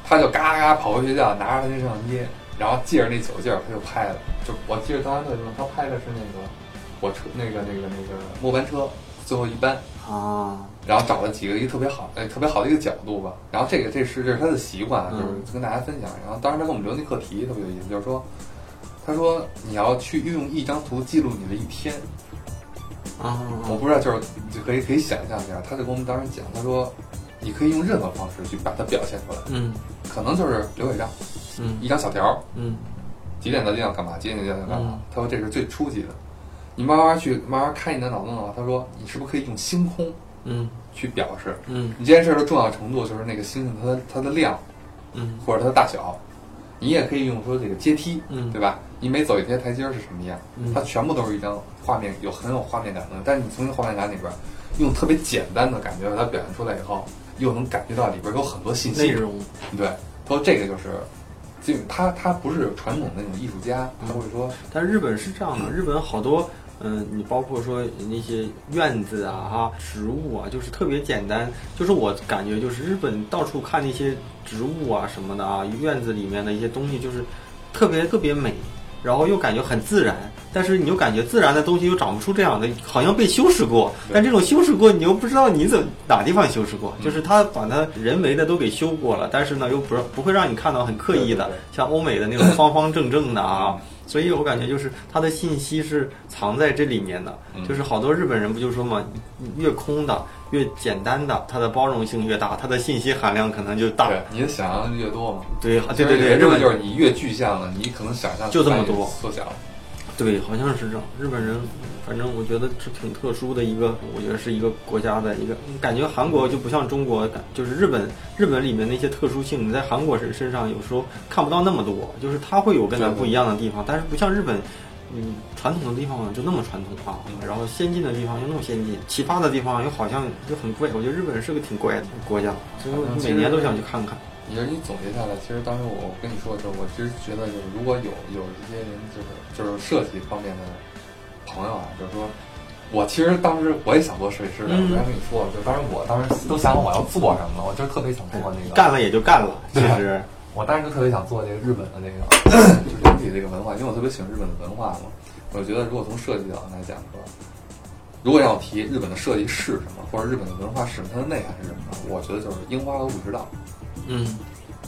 他就嘎嘎跑回学校，拿着他那摄像机，然后借着那酒劲儿他就拍了。就我记得当时特别他拍的是那个火车，那个那个那个末班车最后一班。啊，然后找了几个一个特别好，哎，特别好的一个角度吧。然后这个这是这是他的习惯，嗯就是跟大家分享。然后当时他给我们留那课题特别有意思，就是说，他说你要去运用一张图记录你的一天。啊，我不知道，就是就可以可以想象一下，他就跟我们当时讲，他说你可以用任何方式去把它表现出来，嗯。可能就是流水账，嗯。一张小条几点到几点干嘛，几点到几点干嘛。嗯。他说这是最初级的，你慢慢去慢慢开你的脑洞的话，他说你是不是可以用星空嗯。去表示？嗯。你这件事的重要程度就是那个星星它的它的量嗯。或者它的大小，你也可以用说这个阶梯，嗯对吧？你每走一阶台阶是什么样，嗯它全部都是一张画面，有很有画面感的。但是你从这画面感里边，用特别简单的感觉把它表现出来以后，又能感觉到里边有很多信息内。容对，他说这个就是，就他他不是传统的那种艺术家，他会说，但日本是这样的，日本好多，嗯，你包括说那些院子啊、哈植物啊，就是特别简单。就是我感觉，就是日本到处看那些植物啊什么的啊，院子里面的一些东西，就是特别特别美，然后又感觉很自然。但是你又感觉自然的东西又长不出这样的，好像被修饰过。但这种修饰过，你又不知道你怎么哪地方修饰过，嗯就是他把它人为的都给修过了，但是呢又不是不会让你看到很刻意的像欧美的那种方方正正的啊。所以我感觉就是它的信息是藏在这里面的，嗯就是好多日本人不就说嘛，越空的、越简单的，它的包容性越大，它的信息含量可能就大。对，你的想象力越多嘛。对啊对对对，日本就是你越具象了，你可能想象就这么多缩小。对，好像是这样。日本人，反正我觉得是挺特殊的一个，我觉得是一个国家的一个感觉。韩国就不像中国，感就是日本，日本里面那些特殊性，你在韩国人身上有时候看不到那么多，就是它会有跟咱不一样的地方，但是不像日本。嗯，传统的地方就那么传统啊，然后先进的地方又那么先进，奇葩的地方又好像就很怪。我觉得日本人是个挺怪的国家，所以我每年都想去看看。也就是你总结下来，其实当时我跟你说的时候，我其实觉得就是如果有有一些人就是就是设计方面的朋友啊，就是说，我其实当时我也想做设计师的，嗯我刚才跟你说，就当时我当时都想好我要做什么了，我就是特别想做那个，干了也就干了，其实我当时就特别想做这个日本的那个，就是整体这个文化，因为我特别喜欢日本的文化嘛。我觉得如果从设计角度来讲说，如果让我提日本的设计是什么，或者日本的文化是什么，它的内涵是什么，我觉得就是樱花和武士道。嗯，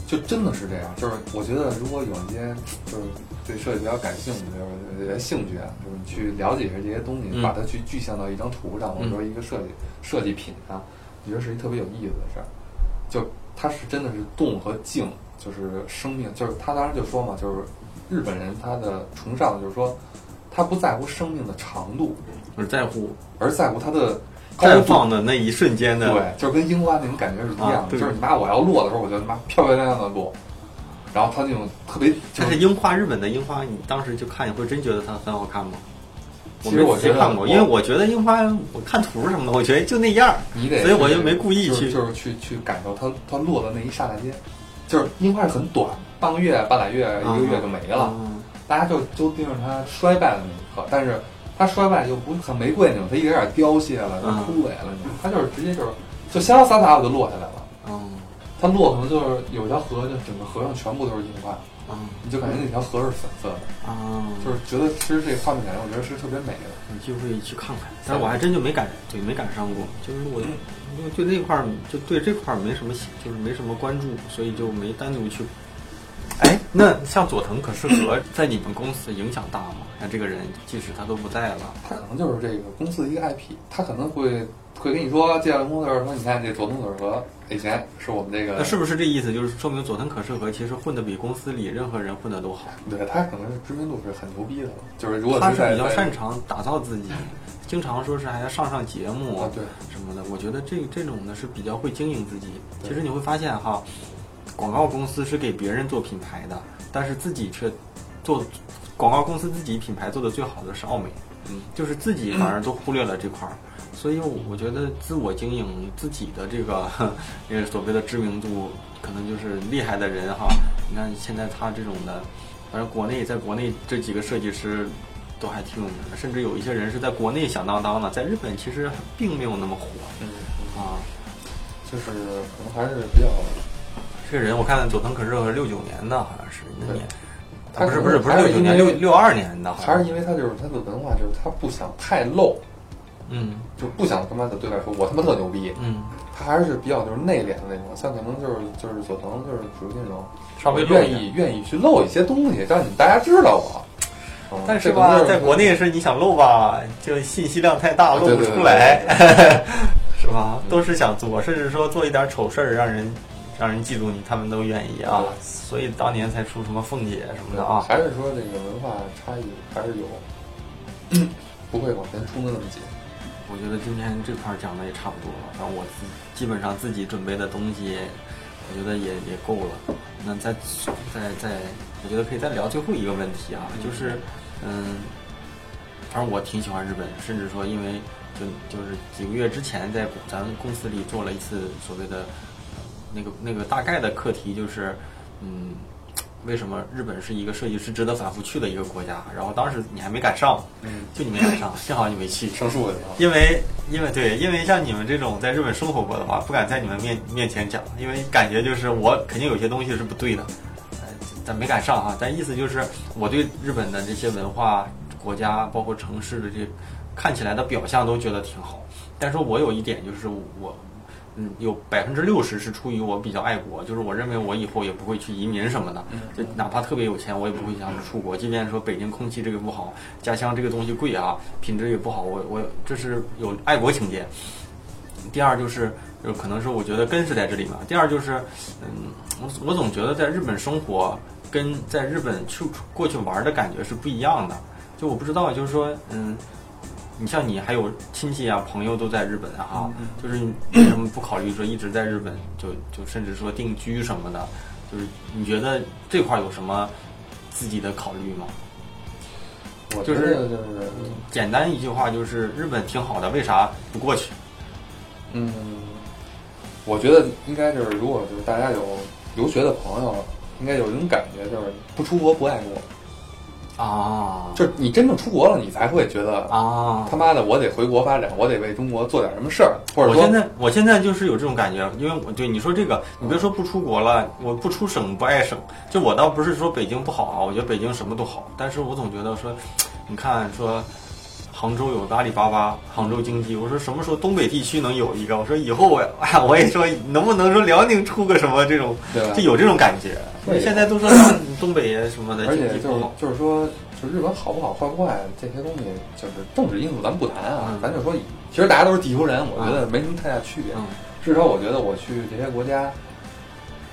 就真的是这样。就是我觉得，如果有一些就是对设计比较感兴趣，就是有些兴趣啊，就是你去了解一下这些东西，嗯把它去具象到一张图上，或者说一个设计设计品上，我觉得是一特别有意思的事儿。就它是真的是动和静，就是生命，就是他当时就说嘛，就是日本人他的崇尚的就是说，他不在乎生命的长度，而在乎而在乎它的高绽。放的那一瞬间的，对，就是跟樱花那种感觉是一样的，啊就是你妈我要落的时候，我就他妈漂漂亮亮的落，然后它那种特别，就是但是樱花，日本的樱花，你当时就看，你会真觉得它很好看吗？其实没我觉得仔细看过，因为我觉得樱花，我看图什么的，我觉得就那样儿。你得，所以我就没故意就是去就是去去感受它它落的那一刹那间，就是樱花是很短，半个月、半拉月、一个月就没了，嗯大家就就盯着它衰败的那一刻，但是它衰败就不是像玫瑰那种，它一点点凋谢了、就枯萎了它就是直接就是就潇潇洒洒我就落下来了。嗯它落可能就是有一条河，就整个河上全部都是樱花，嗯你就感觉那条河是粉色的。啊，就是觉得其实这个画面感觉，我觉得是特别美的。有机会去看看，但是我还真就没赶，对，没赶上过。就是我就因为对那块儿，就对这块儿没什么，就是没什么关注，所以就没单独去。哎，那像佐藤可士和在你们公司影响大吗？像这个人，即使他都不在了，他可能就是这个公司的一个 IP，他可能会会跟你说，介绍工作的时候说，你看这佐藤可士和以前是我们这个，那是不是这意思？就是说明佐藤可士和其实混得比公司里任何人混得都好。对他可能是知名度是很牛逼的了。就是如果他是比较擅长打造自己，经常说是还要上上节目啊，对，什么的。我觉得这这种呢是比较会经营自己。其实你会发现哈，广告公司是给别人做品牌的，但是自己却做广告公司自己品牌做的最好的是奥美，嗯，就是自己反而都忽略了这块儿。所以我觉得自我经营自己的这个 这个所谓的知名度，可能就是厉害的人哈。你看现在他这种的，反正国内在国内这几个设计师都还挺有名的，甚至有一些人是在国内响当当的，在日本其实并没有那么火嗯，啊。就是可能还是比较，这个人我看佐藤可士和六九年的，好像是那年，他不是不是不是六九年，六六二年的，好像还是因为他就是他的文化，就是他不想太露，嗯就不想他妈的对外说我他妈特牛逼，嗯，他还是比较就是内敛的那种，像可能就是就是佐藤就是属于那种稍微。愿意愿意去露一些东西，让你们大家知道我。嗯但是吧，在国内是你想露吧，就信息量太大，露不出来，是吧？嗯都是想做，甚至说做一点丑事儿，让人让人记住你，他们都愿意啊。所以当年才出什么凤姐什么的啊。还是说这个文化差异还是有，不会往前冲的那么紧。我觉得今天这块儿讲的也差不多了，然后我自基本上自己准备的东西，我觉得也也够了。那再再再，我觉得可以再聊最后一个问题啊，就是嗯，反正我挺喜欢日本，甚至说因为就就是几个月之前在咱们公司里做了一次所谓的呃那个那个大概的课题，就是嗯。为什么日本是一个设计师值得反复去的一个国家？然后当时你还没赶上，嗯，就你没赶上，幸好你没去。生疏的地方。因为因为对，因为像你们这种在日本生活过的话，不敢在你们面面前讲，因为感觉就是我肯定有些东西是不对的，呃，但没赶上哈。但意思就是我对日本的这些文化、国家，包括城市的这看起来的表象都觉得挺好，但是我有一点就是我。嗯，有百分之六十是出于我比较爱国，就是我认为我以后也不会去移民什么的，就哪怕特别有钱，我也不会想着出国。即便说北京空气这个不好，家乡这个东西贵啊，品质也不好，我我这是有爱国情节。第二就是，就可能是我觉得根是在这里嘛。第二就是，嗯，我我总觉得在日本生活跟在日本去过去玩的感觉是不一样的。就我不知道，就是说，嗯。你像你还有亲戚啊、朋友都在日本啊哈，就是你为什么不考虑说一直在日本，就就甚至说定居什么的？就是你觉得这块有什么自己的考虑吗？我就是就是简单一句话就是日本挺好的，为啥不过去？嗯，我觉得应该就是，如果就是大家有留学的朋友，应该有一种感觉，就是不出国不爱国。啊，就是你真正出国了，你才会觉得啊，他妈的，我得回国发展，我得为中国做点什么事儿，或者说我现在我现在就是有这种感觉，因为我对你说这个，你别说不出国了，我不出省不爱省，就我倒不是说北京不好啊，我觉得北京什么都好，但是我总觉得说，你看说。杭州有个阿里巴巴，杭州经济。我说什么时候东北地区能有一个？我说以后我哎呀，我也说能不能说辽宁出个什么这种，对就有这种感觉。对现在都说东北什么的而且就是经济不好，就是说，就日本好不好坏不坏这些东西，就是政治因素咱不谈啊，嗯咱就说以，其实大家都是地球人，我觉得没什么太大区别。嗯至少我觉得我去这些国家，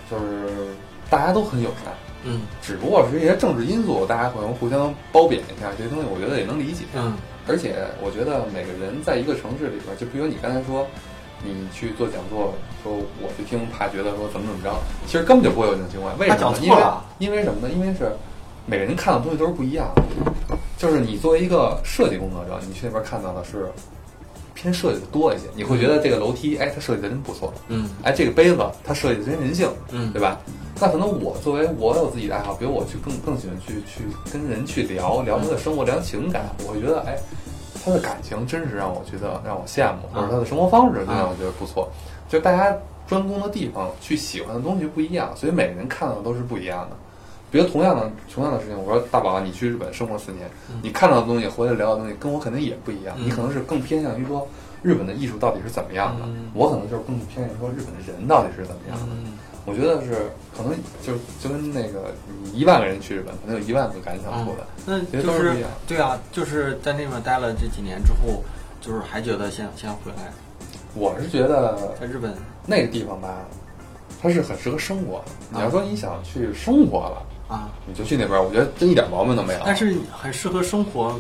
就是大家都很友善，嗯只不过是一些政治因素，大家可能互相褒贬一下，这些东西我觉得也能理解。嗯而且我觉得每个人在一个城市里边，就比如你刚才说，你去做讲座，说我去听，怕觉得说怎么怎么着，其实根本就不会有这种情况。为什么呢？因为因为什么呢？因为是每个人看到的东西都是不一样的。就是你作为一个设计工作者，你去那边看到的是偏设计的多一些，你会觉得这个楼梯，哎，它设计的真不错，嗯哎，这个杯子它设计的真人性，嗯对吧？那可能我作为我有自己的爱好，比如我去更更喜欢去去跟人去聊聊他的生活，聊情感，我会觉得哎，他的感情真是让我觉得让我羡慕，或者他的生活方式真让我觉得不错。就大家专攻的地方去喜欢的东西不一样，所以每个人看到的都是不一样的。比如同样的同样的事情，我说大宝，你去日本生活四年，你看到的东西回来聊的东西跟我肯定也不一样。嗯你可能是更偏向于说日本的艺术到底是怎么样的，嗯我可能就是更偏向于说日本的人到底是怎么样的。嗯我觉得是可能就就跟那个你一万个人去日本，可能有一万个感想出来。那就是对啊，就是在那边待了这几年之后，就是还觉得想先回来，我是觉得在日本那个地方吧，它是很适合生活的。你要说你想去生活了，啊，你就去那边，我觉得真一点毛病都没有。但是很适合生活，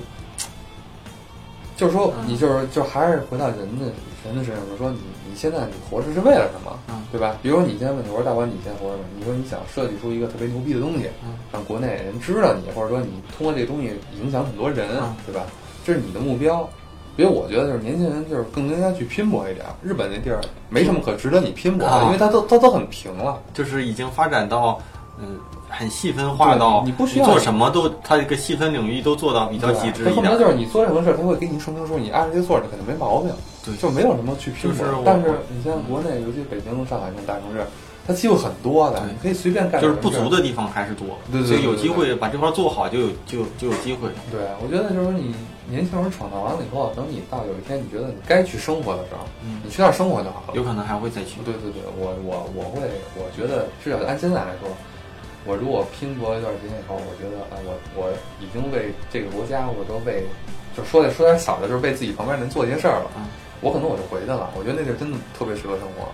就是说，嗯你就是就还是回到人的人的身上，就是说你你现在你活着是为了什么，嗯对吧？比如说你现在问题，我说大宝，你现在活着，你说你想设计出一个特别牛逼的东西，嗯让国内人知道你，或者说你通过这个东西影响很多人，嗯对吧？这是你的目标。所以我觉得就是年轻人就是更应该去拼搏一点。日本那地儿没什么可值得你拼搏的，啊因为它都它都很平了。就是已经发展到嗯很细分化到你不需要做什么都，它这个细分领域都做到比较极致一点。它恨不得就是你做任何事儿，他会给你说明书，你按照这做，肯定没毛病。对就没有什么去拼搏。但是你像国内，尤其北京、上海这种大城市，它机会很多的，你可以随便干。就是不足。的地方还是多，对对对所以有机会把这块做好，就有就就有机会。对，我觉得就是说你年轻人闯荡完了以后，等你到有一天你觉得你该去生活的时候，嗯你去那儿生活就好了。有可能还会再去。对对对，我我我会，我觉得至少按现在来说，我如果拼搏一段时间以后，我觉得啊，我我已经为这个国家，或者说为，就说的说点小的，就是为自己旁边人做一些事儿了。嗯我可能我就回去了。我觉得那地儿真的特别适合生活。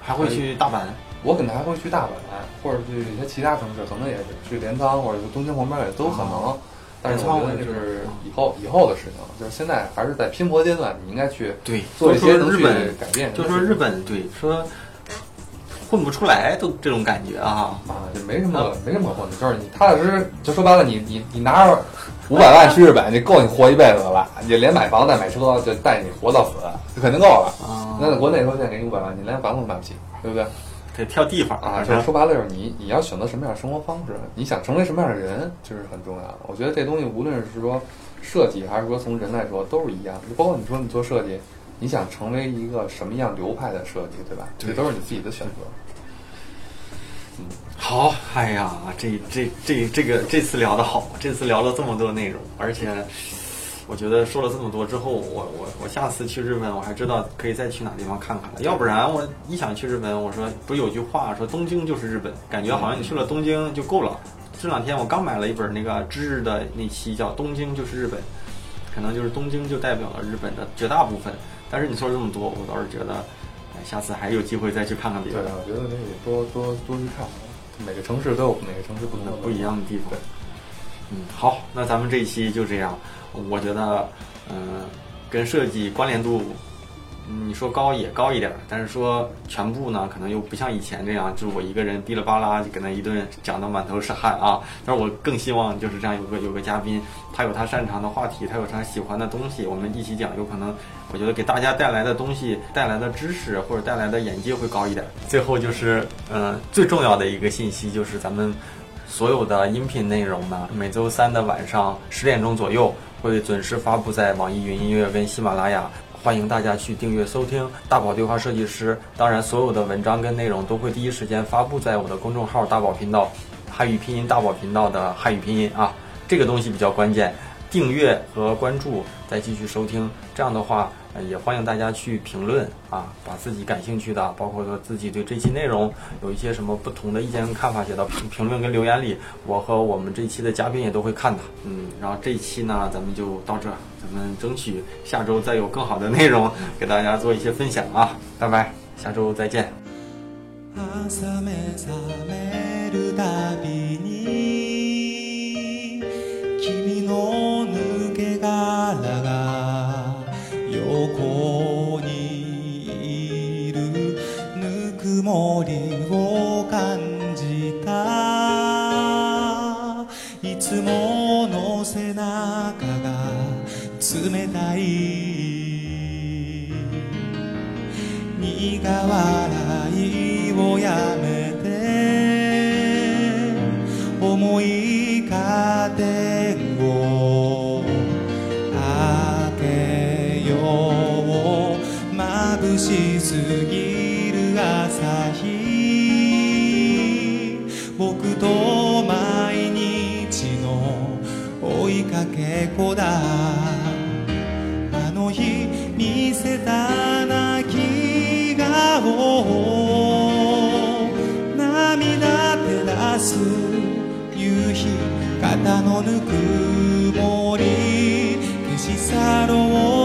还会去大阪，我可能还会去大阪，或者去一些其他城市，可能也是去镰仓或者去东京旁边也都可能。但是我觉得这是以后以后的事情了，就是现在还是在拼搏阶段，你应该去对，做一些能去日本，改变就。说日本，对，说混不出来，都这种感觉啊。啊，就没什么没什么可混的，就是你踏踏实实，就说白了，你你你拿着五百万去日本，你够你活一辈子的了，你连买房带买车，就带你活到死，就肯定够了。啊，那在国内说现在给你五百万，你连房子都买不起，对不对？得挑地方啊，就是说白了，就是你你要选择什么样的生活方式，你想成为什么样的人，这是很重要的。我觉得这东西无论是说设计，还是说从人来说，都是一样。包括你说你做设计，你想成为一个什么样流派的设计，对吧？这都是你自己的选择。嗯好，哎呀，这这这这个这次聊的好，这次聊了这么多内容，而且我觉得说了这么多之后，我我我下次去日本，我还知道可以再去哪地方看看了。要不然我一想去日本，我说不是有句话说东京就是日本，感觉好像你去了东京就够了。这两天我刚买了一本那个知日的那期叫《东京就是日本》，可能就是东京就代表了日本的绝大部分。但是你说了这么多，我倒是觉得，哎下次还有机会再去看看别的。对啊，我觉得可以多多多去看，每个城市都有每个城市不同的不一样的地方。嗯，好，那咱们这一期就这样。我觉得，嗯、跟设计关联度，嗯你说高也高一点，但是说全部呢，可能又不像以前这样，就是我一个人哔哩吧啦就跟他一顿讲的满头是汗啊。但是我更希望就是这样有个有个嘉宾，他有他擅长的话题，他有他喜欢的东西，我们一起讲，有可能我觉得给大家带来的东西、带来的知识或者带来的眼界会高一点。最后就是，嗯、最重要的一个信息就是咱们。所有的音频内容呢，每周三的晚上十点钟左右会准时发布在网易云音乐跟喜马拉雅，欢迎大家去订阅收听。大宝对话设计师，当然所有的文章跟内容都会第一时间发布在我的公众号大宝频道，汉语拼音大宝频道的汉语拼音啊，这个东西比较关键。订阅和关注，再继续收听。这样的话，也欢迎大家去评论啊，把自己感兴趣的，包括说自己对这期内容有一些什么不同的意见跟看法，写到评评论跟留言里，我和我们这一期的嘉宾也都会看的。嗯，然后这一期呢，咱们就到这儿，咱们争取下周再有更好的内容给大家做一些分享啊，拜拜，下周再见。朝目覚めるたびに君の抜け殻 りを感じた。いつもの背中が冷たい。苦笑いをやめて。思いカいかけっこだ。あの日見せた泣き顔涙照らす夕日肩のぬくもり消し去ろう。